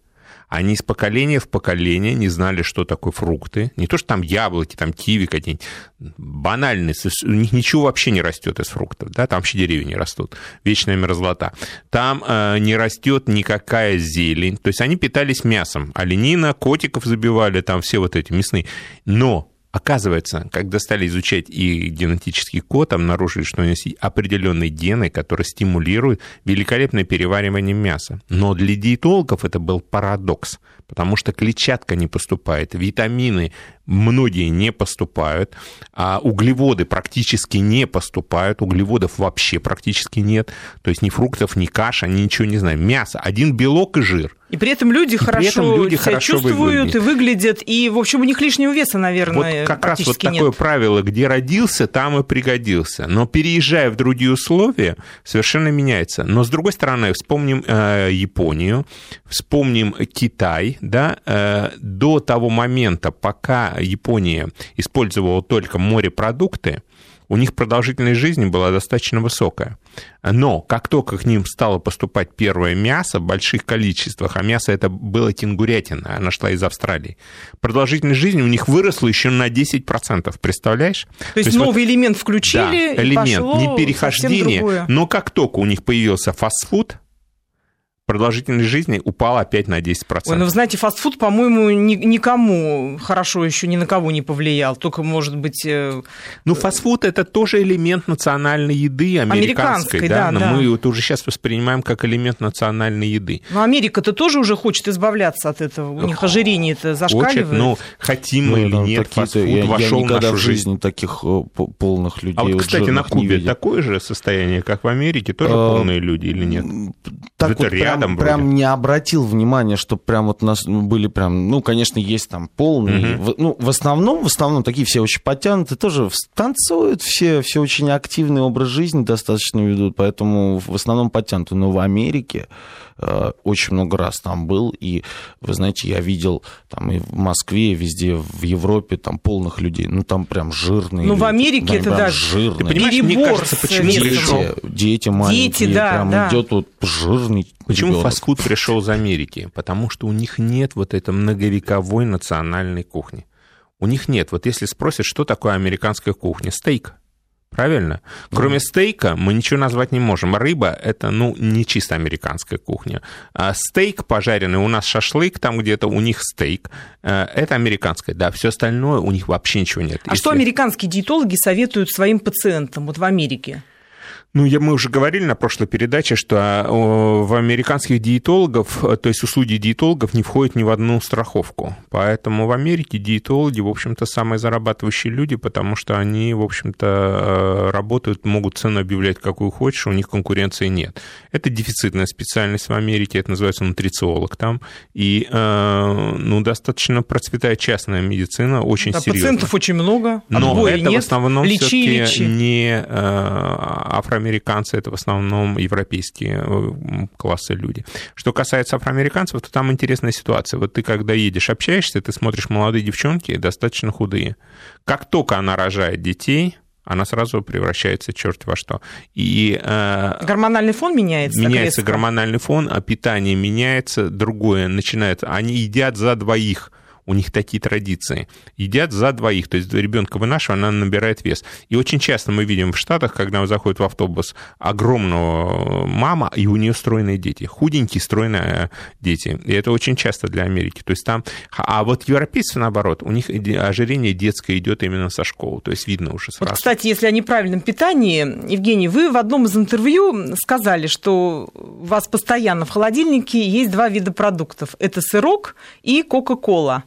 Speaker 3: Они из поколения в поколение не знали, что такое фрукты. Не то, что там яблоки, там киви какие-нибудь. Банальные. У них ничего вообще не растет из фруктов. Да? Там вообще деревья не растут. Вечная мерзлота. Там э, не растет никакая зелень. То есть они питались мясом. Оленина, котиков забивали, там все вот эти мясные. Но Оказывается, когда стали изучать и генетический код, обнаружили, что у него есть определенные гены, которые стимулируют великолепное переваривание мяса. Но для диетологов это был парадокс, потому что клетчатка не поступает, витамины многие не поступают, а углеводы практически не поступают, углеводов вообще практически нет, то есть ни фруктов, ни каша, ни ничего не знаю. Мясо, один белок и жир.
Speaker 1: И при этом люди и хорошо этом люди себя хорошо чувствуют выглядят. и выглядят, и, в общем, у них лишнего веса, наверное,
Speaker 3: Вот как раз вот
Speaker 1: нет.
Speaker 3: такое правило, где родился, там и пригодился. Но переезжая в другие условия, совершенно меняется. Но, с другой стороны, вспомним э, Японию, вспомним Китай, да, э, до того момента, пока Япония использовала только морепродукты, у них продолжительность жизни была достаточно высокая. Но как только к ним стало поступать первое мясо в больших количествах, а мясо это было кенгурятина, она шла из Австралии, продолжительность жизни у них выросла еще на 10%, представляешь?
Speaker 1: То есть, То есть новый вот, элемент включили,
Speaker 3: да, элемент, не перехождение, но как только у них появился фастфуд, продолжительность жизни упала опять на 10%.
Speaker 1: Ой, ну, вы знаете, фастфуд, по-моему, ни, никому хорошо еще ни на кого не повлиял, только, может быть... Э...
Speaker 3: Ну, фастфуд – это тоже элемент национальной еды американской, американской да, да, но да. мы это уже сейчас воспринимаем как элемент национальной еды.
Speaker 1: Но Америка-то тоже уже хочет избавляться от этого, у них ожирение это зашкаливает. Хочет,
Speaker 3: но хотим мы ну, или да, нет, фастфуд я, вошел
Speaker 4: я в нашу
Speaker 3: в
Speaker 4: жизни жизнь. таких э, полных людей.
Speaker 3: А вот, кстати, на Кубе такое же состояние, как в Америке, тоже а, полные люди или нет?
Speaker 4: Так это вот прям, прям не обратил внимания, что прям вот у нас были прям, ну, конечно, есть там полные. Угу. В, ну, в основном, в основном такие все очень потянуты, тоже танцуют все, все очень активный образ жизни достаточно ведут, поэтому в основном потянуты. Но в Америке очень много раз там был, и, вы знаете, я видел там и в Москве, и везде, в Европе, там полных людей, ну, там прям жирные.
Speaker 1: Ну, в Америке да, это, да,
Speaker 3: жирные. Ты понимаешь, мне кажется, почему
Speaker 4: дети, пришел? Дети маленькие, дети, да, прям да. идет вот жирный
Speaker 3: Почему
Speaker 4: ребенок.
Speaker 3: фастфуд пришел из Америки? Потому что у них нет вот этой многовековой национальной кухни. У них нет. Вот если спросят, что такое американская кухня, стейк. Правильно? Кроме стейка мы ничего назвать не можем. Рыба – это, ну, не чисто американская кухня. А стейк пожаренный, у нас шашлык, там где-то у них стейк. Э, это американская, да. Все остальное у них вообще ничего нет.
Speaker 1: А Если... что американские диетологи советуют своим пациентам вот в Америке?
Speaker 3: Ну, я, мы уже говорили на прошлой передаче, что а, в американских диетологов, то есть услуги диетологов не входят ни в одну страховку. Поэтому в Америке диетологи, в общем-то, самые зарабатывающие люди, потому что они, в общем-то, э, работают, могут цену объявлять какую хочешь, у них конкуренции нет. Это дефицитная специальность в Америке, это называется нутрициолог там. И, э, ну, достаточно процветает частная медицина, очень да, серьезно.
Speaker 1: Пациентов очень много,
Speaker 3: Но это нет. в основном лечи, лечи. не э, афроамериканцы это в основном европейские э, классы люди. Что касается афроамериканцев, то там интересная ситуация. Вот ты когда едешь, общаешься, ты смотришь молодые девчонки, достаточно худые. Как только она рожает детей, она сразу превращается черт во что.
Speaker 1: И, э, гормональный фон меняется?
Speaker 3: Меняется гормональный фон, а питание меняется, другое начинает. Они едят за двоих у них такие традиции. Едят за двоих, то есть ребенка вынашивая, она набирает вес. И очень часто мы видим в Штатах, когда заходит в автобус огромного мама, и у нее стройные дети, худенькие стройные дети. И это очень часто для Америки. То есть там... А вот европейцы, наоборот, у них ожирение детское идет именно со школы, то есть видно уже сразу.
Speaker 1: Вот, кстати, если о неправильном питании, Евгений, вы в одном из интервью сказали, что у вас постоянно в холодильнике есть два вида продуктов. Это сырок и Кока-Кола.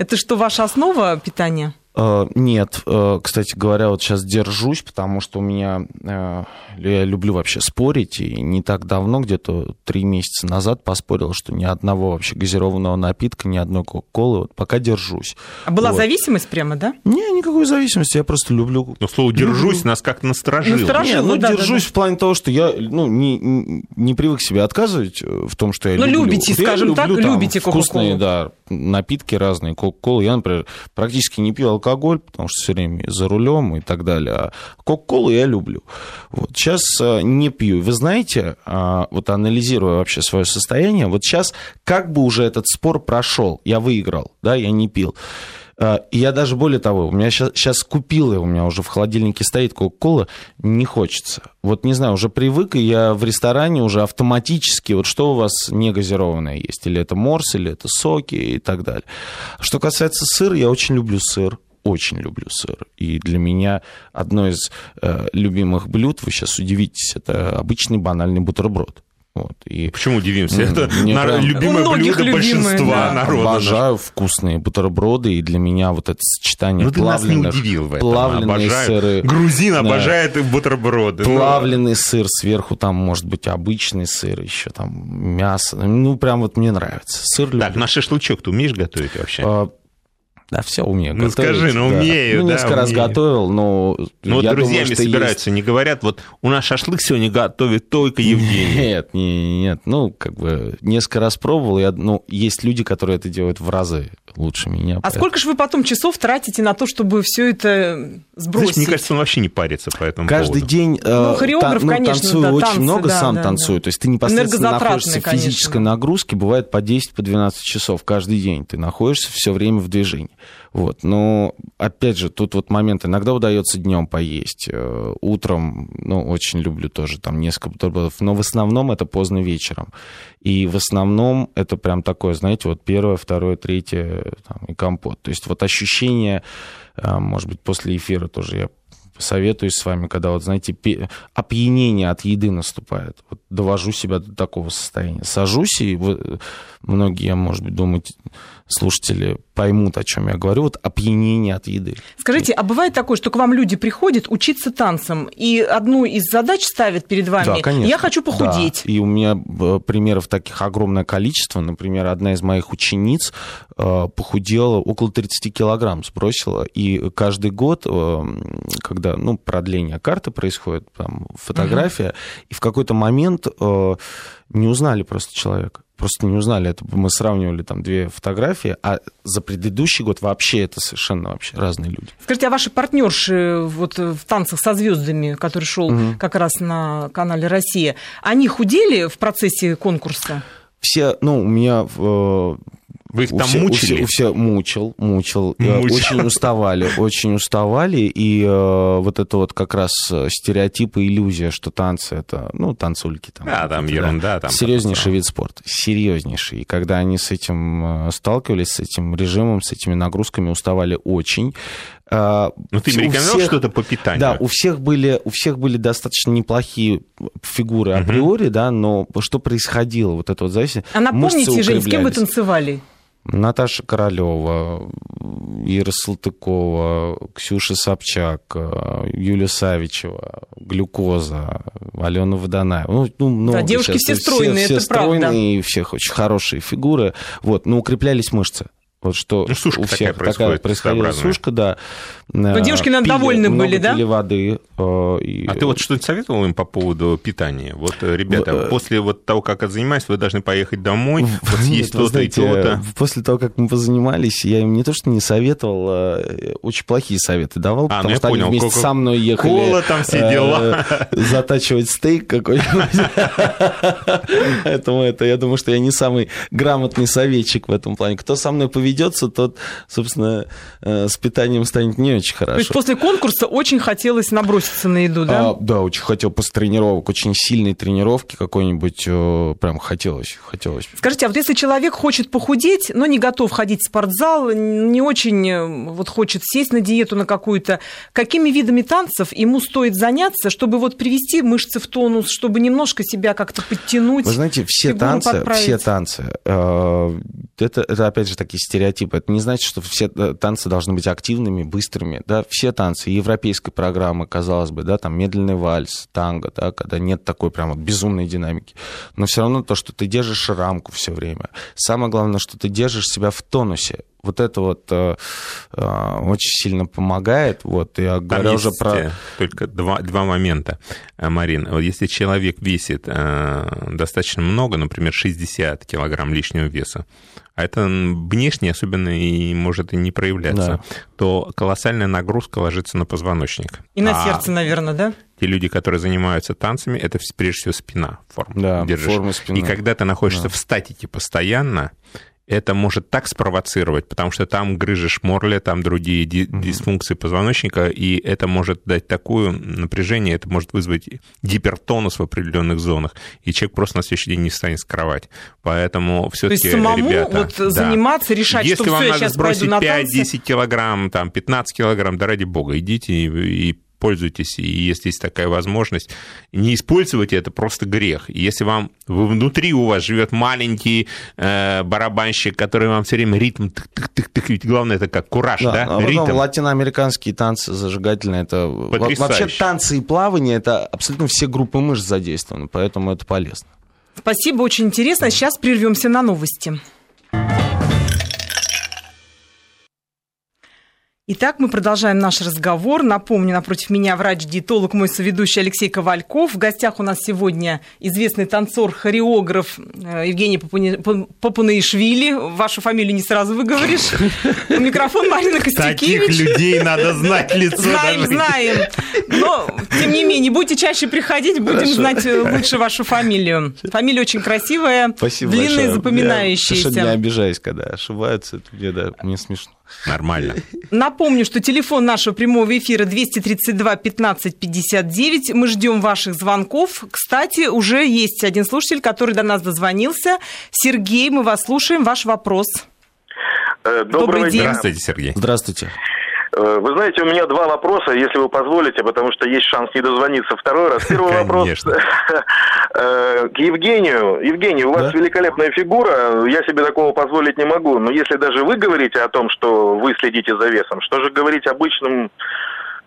Speaker 1: Это что, ваша основа питания?
Speaker 4: Э, нет, э, кстати говоря, вот сейчас держусь, потому что у меня, э, я люблю вообще спорить, и не так давно, где-то три месяца назад поспорил, что ни одного вообще газированного напитка, ни одной кока-колы, вот пока держусь.
Speaker 1: А была вот. зависимость прямо, да?
Speaker 4: Не, никакой зависимости, я просто люблю.
Speaker 3: Ну, слово «держусь» люблю. нас как-то насторожило.
Speaker 1: насторожило
Speaker 4: не, ну, да, держусь да, да. в плане того, что я ну, не, не привык себе отказывать в том, что я ну, люблю.
Speaker 1: Ну, любите,
Speaker 4: я
Speaker 1: скажем
Speaker 4: люблю,
Speaker 1: так,
Speaker 4: там,
Speaker 1: любите кока-колу.
Speaker 4: Вкусные, да, напитки разные, кока-колы. Я, например, практически не пью алкоголь, потому что все время за рулем и так далее. А кока-колу я люблю. Вот сейчас э, не пью. Вы знаете, а, вот анализируя вообще свое состояние, вот сейчас как бы уже этот спор прошел, я выиграл, да, я не пил. А, я даже более того, у меня сейчас, сейчас купил, у меня уже в холодильнике стоит Кока-Кола, не хочется. Вот не знаю, уже привык, и я в ресторане уже автоматически, вот что у вас не газированное есть, или это морс, или это соки и так далее. Что касается сыра, я очень люблю сыр. Очень люблю сыр. И для меня одно из э, любимых блюд, вы сейчас удивитесь, это обычный банальный бутерброд.
Speaker 3: Вот, и... Почему удивимся? Это на... прям... любимое блюдо любимое, большинства да. народа.
Speaker 4: Обожаю вкусные бутерброды, и для меня вот это сочетание
Speaker 3: ну, плавленных... ты нас не удивил в этом. Плавленые Обожаю. сыры. Грузин да. обожает бутерброды.
Speaker 4: Ну. Плавленый но... сыр, сверху там может быть обычный сыр, еще там мясо. Ну, прям вот мне нравится. Сыр
Speaker 3: Так, на шашлычок ты умеешь готовить вообще? А,
Speaker 4: да, все умею.
Speaker 3: Ну готовить, скажи, ну да. умею.
Speaker 4: Ну,
Speaker 3: да,
Speaker 4: несколько умею. раз готовил, но.
Speaker 3: Ну, вот друзьями думаю, собираются, есть... не говорят, вот у нас шашлык сегодня готовит только Евгений.
Speaker 4: Нет, нет, нет. Ну, как бы несколько раз пробовал. Я, ну, есть люди, которые это делают в разы лучше меня. А
Speaker 1: поэтому... сколько же вы потом часов тратите на то, чтобы все это сбросить? Знаешь,
Speaker 3: мне кажется, он вообще не парится по этому
Speaker 4: Каждый
Speaker 3: поводу.
Speaker 4: день
Speaker 1: э, ну, хореограф, та, ну, конечно,
Speaker 4: танцую
Speaker 1: да,
Speaker 4: очень
Speaker 1: танцы,
Speaker 4: много,
Speaker 1: да,
Speaker 4: сам
Speaker 1: да,
Speaker 4: танцую.
Speaker 1: Да.
Speaker 4: То есть ты непосредственно находишься в физической конечно. нагрузке, бывает по 10-12 по 12 часов каждый день. Ты находишься все время в движении. Вот. Но, опять же, тут вот момент, иногда удается днем поесть, э, утром, ну, очень люблю тоже там несколько бутербродов, но в основном это поздно вечером. И в основном это прям такое, знаете, вот первое, второе, третье там, и компот. То есть вот ощущение, э, может быть, после эфира тоже я советуюсь с вами, когда, вот, знаете, опьянение от еды наступает. Вот довожу себя до такого состояния. Сажусь, и многие, может быть, думают, слушатели поймут, о чем я говорю, вот опьянение от еды.
Speaker 1: Скажите, а бывает такое, что к вам люди приходят учиться танцам, и одну из задач ставят перед вами, да, конечно. я хочу похудеть.
Speaker 4: Да. И у меня э, примеров таких огромное количество. Например, одна из моих учениц э, похудела около 30 килограмм, сбросила, и каждый год, э, когда ну, продление карты происходит, там, фотография, угу. и в какой-то момент не узнали просто человека просто не узнали. Это мы сравнивали там две фотографии, а за предыдущий год вообще это совершенно вообще разные люди.
Speaker 1: Скажите, а ваши партнерши вот в танцах со звездами, который шел угу. как раз на канале Россия, они худели в процессе конкурса?
Speaker 4: Все, ну, у меня э,
Speaker 3: вы их там все, мучили?
Speaker 4: У все, мучил, мучил. мучил. Очень уставали, очень уставали. И э, вот это вот как раз стереотип и иллюзия, что танцы это, ну, танцульки там.
Speaker 3: Да, там ерунда. Да. Там
Speaker 4: Серьезнейший вид спорта. Серьезнейший. И когда они с этим э, сталкивались, с этим режимом, с этими нагрузками, уставали очень.
Speaker 3: А, ну, ты мне рекомендовал что-то по питанию?
Speaker 4: Да, у всех были, у всех были достаточно неплохие фигуры априори, угу. да, но что происходило, вот это вот зависит.
Speaker 1: А напомните, Жень, с кем вы танцевали?
Speaker 4: Наташа Королева, Ира Салтыкова, Ксюша Собчак, Юлия Савичева, Глюкоза, Алена Водонаева. Ну, ну, много
Speaker 1: да, девушки сейчас. все стройные, все,
Speaker 4: это все правда. стройные, у всех очень хорошие фигуры. Вот, но укреплялись мышцы. Вот что
Speaker 3: ну, сушка у всех такая, такая
Speaker 4: происходила сушка, да.
Speaker 1: Но девушки, наверное, довольны были, да?
Speaker 4: пили воды.
Speaker 3: Э, и... А ты вот что-нибудь советовал им по поводу питания? Вот, э, ребята, в... Э, после вот того, как занимаюсь, вы должны поехать домой, вот съесть то-то и то-то.
Speaker 4: После того, как мы позанимались, я им не то, что не советовал, а очень плохие советы давал, а, ну потому ну, что понял. они вместе со мной ехали.
Speaker 3: Кола там все дела.
Speaker 4: Затачивать стейк какой-нибудь. Поэтому это, я думаю, что я не самый грамотный советчик в этом плане. Кто со мной поведет ведется, тот, собственно, э, с питанием станет не очень хорошо. То
Speaker 1: есть после конкурса очень хотелось наброситься на еду, да?
Speaker 4: А, да, очень хотел после тренировок, очень сильной тренировки какой-нибудь, э, прям хотелось, хотелось.
Speaker 1: Скажите, а вот если человек хочет похудеть, но не готов ходить в спортзал, не очень э, вот хочет сесть на диету на какую-то, какими видами танцев ему стоит заняться, чтобы вот привести мышцы в тонус, чтобы немножко себя как-то подтянуть?
Speaker 4: Вы знаете, все танцы, подправить? все танцы, это, это опять же такие стереотипы стереотип. Это не значит, что все э, танцы должны быть активными, быстрыми. Да? Все танцы европейской программы, казалось бы, да, там медленный вальс, танго, да, когда нет такой прям вот безумной динамики. Но все равно то, что ты держишь рамку все время. Самое главное, что ты держишь себя в тонусе вот это вот э, э, очень сильно помогает. Вот, я Там говорю уже про...
Speaker 3: Только два, два момента, э, Марин. Вот если человек весит э, достаточно много, например, 60 килограмм лишнего веса, а это внешне особенно и может и не проявляться, да. то колоссальная нагрузка ложится на позвоночник.
Speaker 1: И на а сердце, наверное, да?
Speaker 3: Те люди, которые занимаются танцами, это прежде всего спина форма.
Speaker 4: Да, держишь. форма спины.
Speaker 3: И когда ты находишься да. в статике постоянно, это может так спровоцировать, потому что там грыжа шморля, там другие дисфункции позвоночника, и это может дать такое напряжение, это может вызвать гипертонус в определенных зонах, и человек просто на следующий день не встанет с кровати. Поэтому все-таки,
Speaker 1: То есть самому
Speaker 3: ребята,
Speaker 1: вот
Speaker 3: да.
Speaker 1: заниматься, решать,
Speaker 3: Если
Speaker 1: что
Speaker 3: вам
Speaker 1: все, я
Speaker 3: надо
Speaker 1: сейчас пойду
Speaker 3: сбросить
Speaker 1: на
Speaker 3: 5-10 килограмм, там, 15 килограмм, да ради бога, идите и, и пользуйтесь, и если есть такая возможность, не используйте это просто грех. Если вам внутри у вас живет маленький э, барабанщик, который вам все время ритм тык-тык-тык, ведь главное это как кураж, да?
Speaker 4: А потом
Speaker 3: ритм.
Speaker 4: латиноамериканские танцы зажигательные, это
Speaker 3: Потрясающе.
Speaker 4: вообще танцы и плавание, это абсолютно все группы мышц задействованы, поэтому это полезно.
Speaker 1: Спасибо, очень интересно. Сейчас прервемся на новости. Итак, мы продолжаем наш разговор. Напомню, напротив меня врач-диетолог, мой соведущий Алексей Ковальков. В гостях у нас сегодня известный танцор, хореограф э, Евгений Папунаишвили. Вашу фамилию не сразу выговоришь. Микрофон Марина
Speaker 3: Таких
Speaker 1: Костякевич.
Speaker 3: людей надо знать лицо.
Speaker 1: Знаем, знаем. Но, тем не менее, будете чаще приходить, будем
Speaker 4: Хорошо.
Speaker 1: знать э, лучше вашу фамилию. Фамилия очень красивая,
Speaker 4: Спасибо
Speaker 1: длинная,
Speaker 4: большое. Я совершенно не
Speaker 1: запоминающаяся.
Speaker 4: обижаюсь, когда ошибаются, это мне, да, мне смешно.
Speaker 3: Нормально.
Speaker 1: Напомню, что телефон нашего прямого эфира 232 15 59. Мы ждем ваших звонков. Кстати, уже есть один слушатель, который до нас дозвонился. Сергей, мы вас слушаем. Ваш вопрос.
Speaker 5: Э,
Speaker 1: Добрый
Speaker 5: Доброго
Speaker 1: день.
Speaker 3: Здравствуйте, Сергей.
Speaker 4: Здравствуйте.
Speaker 5: Э, Вы знаете, у меня два вопроса, если вы позволите, потому что есть шанс не дозвониться второй раз. Первый вопрос э, к Евгению. Евгений, у вас
Speaker 4: Да?
Speaker 5: великолепная фигура, я себе такого позволить не могу. Но если даже вы говорите о том, что вы следите за весом, что же говорить обычным,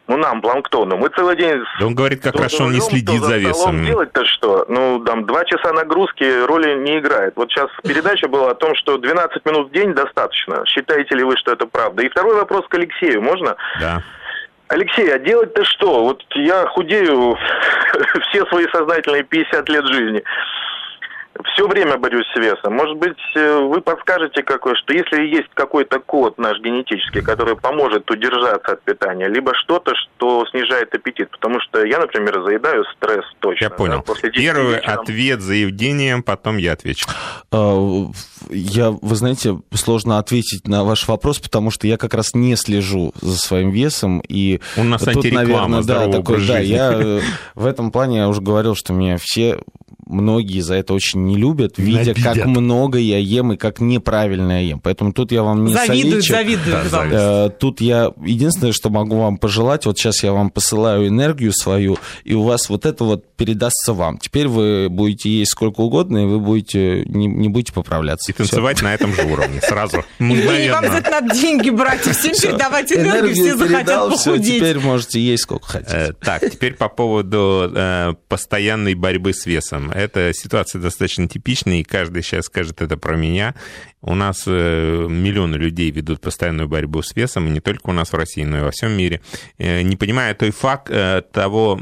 Speaker 5: ну, нам, планктону? Мы целый день...
Speaker 3: Да он говорит, как что он не следит за
Speaker 5: столом.
Speaker 3: весом.
Speaker 5: Делать-то что? Ну, там, два часа нагрузки роли не играет. Вот сейчас передача была о том, что 12 минут в день достаточно. Считаете ли вы, что это правда? И второй вопрос к Алексею, можно?
Speaker 3: Да.
Speaker 5: Алексей, а делать-то что? Вот я худею все свои сознательные 50 лет жизни. Все время борюсь с весом. Может быть, э, вы подскажете какой, что если есть какой-то код наш генетический, который поможет удержаться от питания, либо что-то, что снижает аппетит. Потому что я, например, заедаю стресс точно.
Speaker 3: Я
Speaker 5: да,
Speaker 3: понял.
Speaker 5: после 10
Speaker 3: Первый
Speaker 5: вечера.
Speaker 3: ответ за Евгением, потом я отвечу.
Speaker 4: Я, вы знаете, сложно ответить на ваш вопрос, потому что я как раз не слежу за своим весом. И
Speaker 3: У нас
Speaker 4: тут, наверное, да, такой, да, я э, в этом плане я уже говорил, что меня все многие за это очень не любят, видя,
Speaker 3: Ненавидят.
Speaker 4: как много я ем и как неправильно я ем. Поэтому тут я вам не
Speaker 1: завидуют,
Speaker 4: советчик.
Speaker 1: завидуют
Speaker 3: Да,
Speaker 1: вам.
Speaker 4: Э, Тут я единственное, что могу вам пожелать, вот сейчас я вам посылаю энергию свою, и у вас вот это вот передастся вам. Теперь вы будете есть сколько угодно, и вы будете не, не будете поправляться.
Speaker 3: И танцевать на этом же уровне. Сразу.
Speaker 1: Евгений, вам за это надо деньги брать, и всем передавать энергию, все захотят похудеть.
Speaker 4: теперь можете есть сколько хотите.
Speaker 3: Э, Так, теперь по поводу э, постоянной борьбы с весом. Эта ситуация достаточно типичная, и каждый сейчас скажет это про меня. У нас э, миллионы людей ведут постоянную борьбу с весом, и не только у нас в России, но и во всем мире, Э, не понимая той факт э, того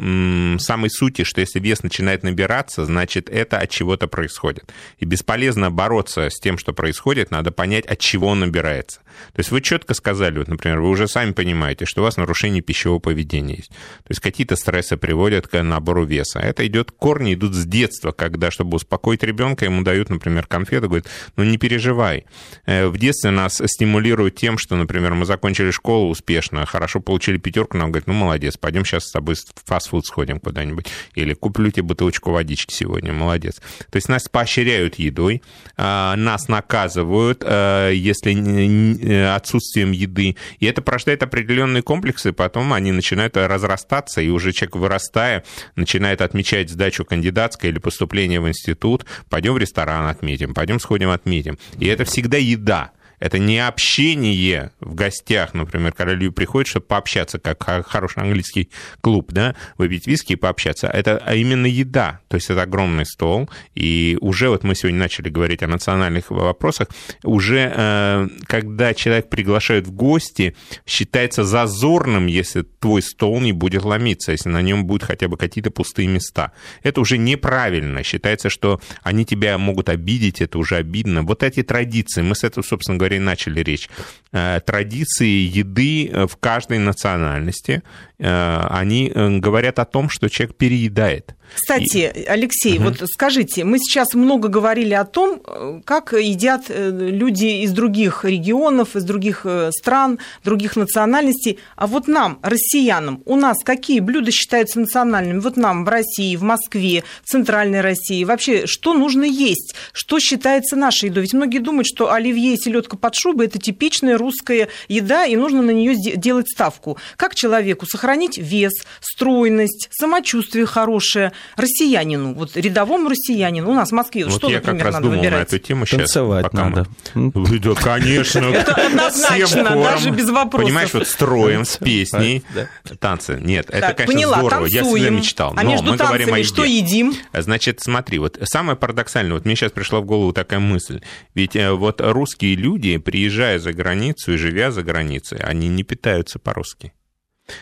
Speaker 3: самой сути, что если вес начинает набираться, значит, это от чего-то происходит. И бесполезно бороться с тем, что происходит, надо понять, от чего он набирается. То есть вы четко сказали, вот, например, вы уже сами понимаете, что у вас нарушение пищевого поведения есть. То есть какие-то стрессы приводят к набору веса. Это идет, корни идут с детства, когда, чтобы успокоить ребенка, ему дают, например, конфеты, говорят, ну не переживай. Э, В детстве нас стимулируют тем, что, например, мы закончили школу успешно, хорошо получили пятерку, нам говорят, ну молодец, пойдем сейчас с тобой в фастфуд сходим куда-нибудь, или куплю тебе бутылочку водички сегодня, молодец. То есть нас поощряют едой, а, нас наказывают, а, если не- отсутствием еды, и это порождает определенные комплексы, потом они начинают разрастаться, и уже человек, вырастая, начинает отмечать сдачу кандидатской или поступление в институт, пойдем в ресторан отметим, пойдем сходим отметим. И это всегда еда. Это не общение в гостях, например, когда люди приходят, чтобы пообщаться, как хо- хороший английский клуб, да, выпить виски и пообщаться. Это а именно еда. То есть это огромный стол. И уже вот мы сегодня начали говорить о национальных вопросах. Уже э, когда человек приглашают в гости, считается зазорным, если твой стол не будет ломиться, если на нем будут хотя бы какие-то пустые места. Это уже неправильно. Считается, что они тебя могут обидеть, это уже обидно. Вот эти традиции, мы с этого, собственно говоря, и начали речь. Э, Традиции еды э, в каждой национальности, они говорят о том, что человек переедает.
Speaker 1: Кстати, и... Алексей, угу. вот скажите, мы сейчас много говорили о том, как едят люди из других регионов, из других стран, других национальностей. А вот нам, россиянам, у нас какие блюда считаются национальными? Вот нам в России, в Москве, в Центральной России. Вообще, что нужно есть? Что считается нашей едой? Ведь многие думают, что оливье и селедка под шубой – это типичная русская еда, и нужно на нее делать ставку. Как человеку сохранить вес, стройность, самочувствие хорошее? Россиянину, вот рядовому россиянину, у нас в Москве, вот что,
Speaker 3: я
Speaker 1: например,
Speaker 3: как раз
Speaker 1: надо
Speaker 3: думал
Speaker 1: выбирать?
Speaker 3: на эту тему сейчас.
Speaker 4: Танцевать
Speaker 3: пока
Speaker 4: надо.
Speaker 3: Мы... Да, конечно.
Speaker 1: Это однозначно, даже без вопросов.
Speaker 3: Понимаешь, вот строим с песней, танцы. Нет, это, конечно, здорово. Я всегда мечтал.
Speaker 1: А
Speaker 3: Но
Speaker 1: между
Speaker 3: мы говорим о
Speaker 1: танцами
Speaker 3: еде.
Speaker 1: что едим?
Speaker 3: Значит, смотри, вот самое парадоксальное, вот мне сейчас пришла в голову такая мысль. Ведь э, вот русские люди, приезжая за границу и живя за границей, они не питаются по-русски.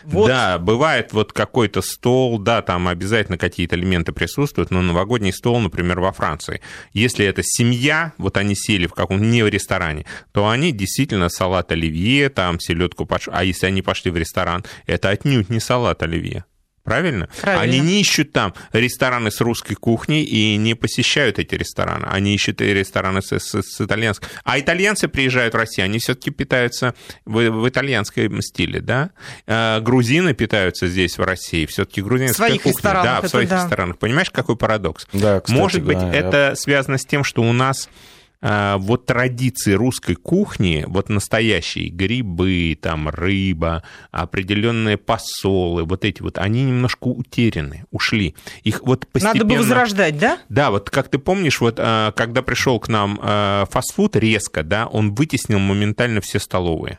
Speaker 1: Вот.
Speaker 3: Да, бывает вот какой-то стол, да, там обязательно какие-то элементы присутствуют, но новогодний стол, например, во Франции, если это семья, вот они сели в каком не в ресторане, то они действительно салат оливье, там селедку А если они пошли в ресторан, это отнюдь не салат оливье. Правильно?
Speaker 1: Правильно.
Speaker 3: Они не ищут там рестораны с русской кухней и не посещают эти рестораны. Они ищут и рестораны с, с, с итальянской. А итальянцы приезжают в Россию, они все-таки питаются в, в итальянском стиле, да? Э, Грузины питаются здесь, в России, все-таки грузинская
Speaker 1: своих
Speaker 3: кухня. да, в
Speaker 1: это
Speaker 3: своих
Speaker 1: да.
Speaker 3: ресторанах. Понимаешь, какой парадокс?
Speaker 4: Да, кстати
Speaker 3: Может быть,
Speaker 4: говоря.
Speaker 3: это связано с тем, что у нас а, вот традиции русской кухни, вот настоящие грибы, там рыба, определенные посолы, вот эти вот, они немножко утеряны, ушли. Их вот постепенно...
Speaker 1: Надо бы возрождать, да?
Speaker 3: Да, вот как ты помнишь, вот а, когда пришел к нам а, фастфуд резко, да, он вытеснил моментально все столовые.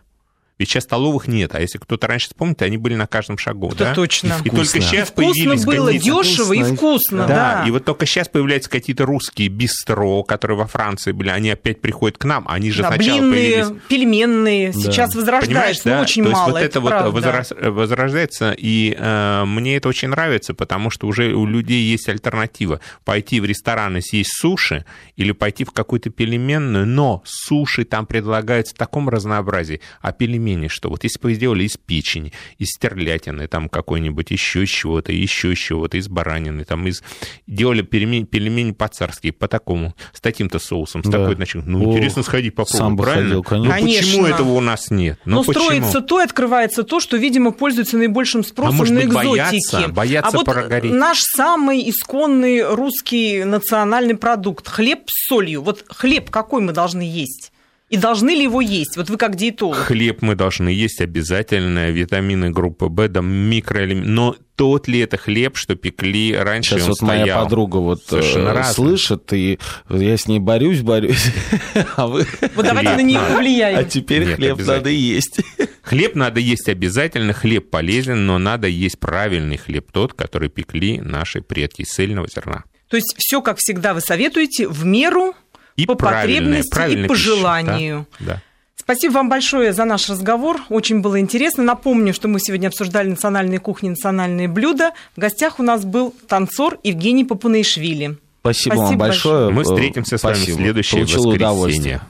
Speaker 3: Ведь сейчас столовых нет, а если кто-то раньше вспомнит, они были на каждом шагу,
Speaker 1: Это
Speaker 3: да?
Speaker 1: точно.
Speaker 3: И только сейчас
Speaker 1: Вкусно
Speaker 3: появились
Speaker 1: было, дешево и
Speaker 4: Вкусно.
Speaker 3: да,
Speaker 1: да.
Speaker 3: и вот только сейчас появляются какие-то русские бистро, которые во Франции были, они опять приходят к нам, они же
Speaker 1: Да,
Speaker 3: сначала
Speaker 1: блинные,
Speaker 3: появились...
Speaker 1: пельменные, сейчас
Speaker 3: Понимаешь,
Speaker 1: возрождается, но
Speaker 3: да?
Speaker 1: очень
Speaker 3: То есть
Speaker 1: мало,
Speaker 3: вот это, вот
Speaker 1: правда.
Speaker 3: возрас- возрождается, и э, мне это очень нравится, потому что уже у людей есть альтернатива. Пойти в ресторан и съесть суши, или пойти в какую-то пельменную, но суши там предлагаются в таком разнообразии. А пельмени что? Вот если бы вы сделали из печени, из стерлятины, там какой-нибудь еще чего-то, еще чего-то, из баранины, там из... Делали пельмени, пельмени по-царски, по такому, с таким-то соусом, с
Speaker 4: Да.
Speaker 3: такой начинкой. Ну,
Speaker 4: О,
Speaker 3: интересно сходить попробовать,
Speaker 4: сам бы
Speaker 3: правильно?
Speaker 4: ходил, конечно.
Speaker 3: Ну, почему этого у нас нет? Ну,
Speaker 1: Но
Speaker 3: почему?
Speaker 1: строится то и открывается то, что, видимо, пользуется наибольшим спросом
Speaker 3: А может
Speaker 1: на
Speaker 3: быть,
Speaker 1: экзотики.
Speaker 3: боятся? Боятся
Speaker 1: а вот
Speaker 3: прогореть?
Speaker 1: наш самый исконный русский национальный продукт – хлеб с солью. Вот хлеб какой мы должны есть? И должны ли его есть? Вот вы как диетолог.
Speaker 3: Хлеб мы должны есть обязательно, витамины группы В, да, микроэлементы. Но тот ли это хлеб, что пекли раньше,
Speaker 4: Сейчас
Speaker 3: он
Speaker 4: вот моя
Speaker 3: стоял?
Speaker 4: подруга вот
Speaker 3: Совершенно
Speaker 4: э, слышит, и я с ней борюсь, борюсь, а вы...
Speaker 1: Вот давайте на нее
Speaker 3: надо.
Speaker 4: А
Speaker 1: повлияем.
Speaker 4: теперь
Speaker 3: Нет,
Speaker 4: хлеб надо есть.
Speaker 3: Хлеб надо есть обязательно, хлеб полезен, но надо есть правильный хлеб, тот, который пекли наши предки из цельного зерна.
Speaker 1: То есть все, как всегда, вы советуете в меру,
Speaker 3: И
Speaker 1: по потребности и по
Speaker 3: пища,
Speaker 1: желанию.
Speaker 3: Да, да.
Speaker 1: Спасибо вам большое за наш разговор. Очень было интересно. Напомню, что мы сегодня обсуждали национальные кухни, национальные блюда. В гостях у нас был танцор Евгений Папунаишвили.
Speaker 4: Спасибо,
Speaker 1: Спасибо
Speaker 4: вам большое.
Speaker 3: Мы встретимся с вами в следующее
Speaker 4: Получил
Speaker 3: воскресенье.
Speaker 4: удовольствие.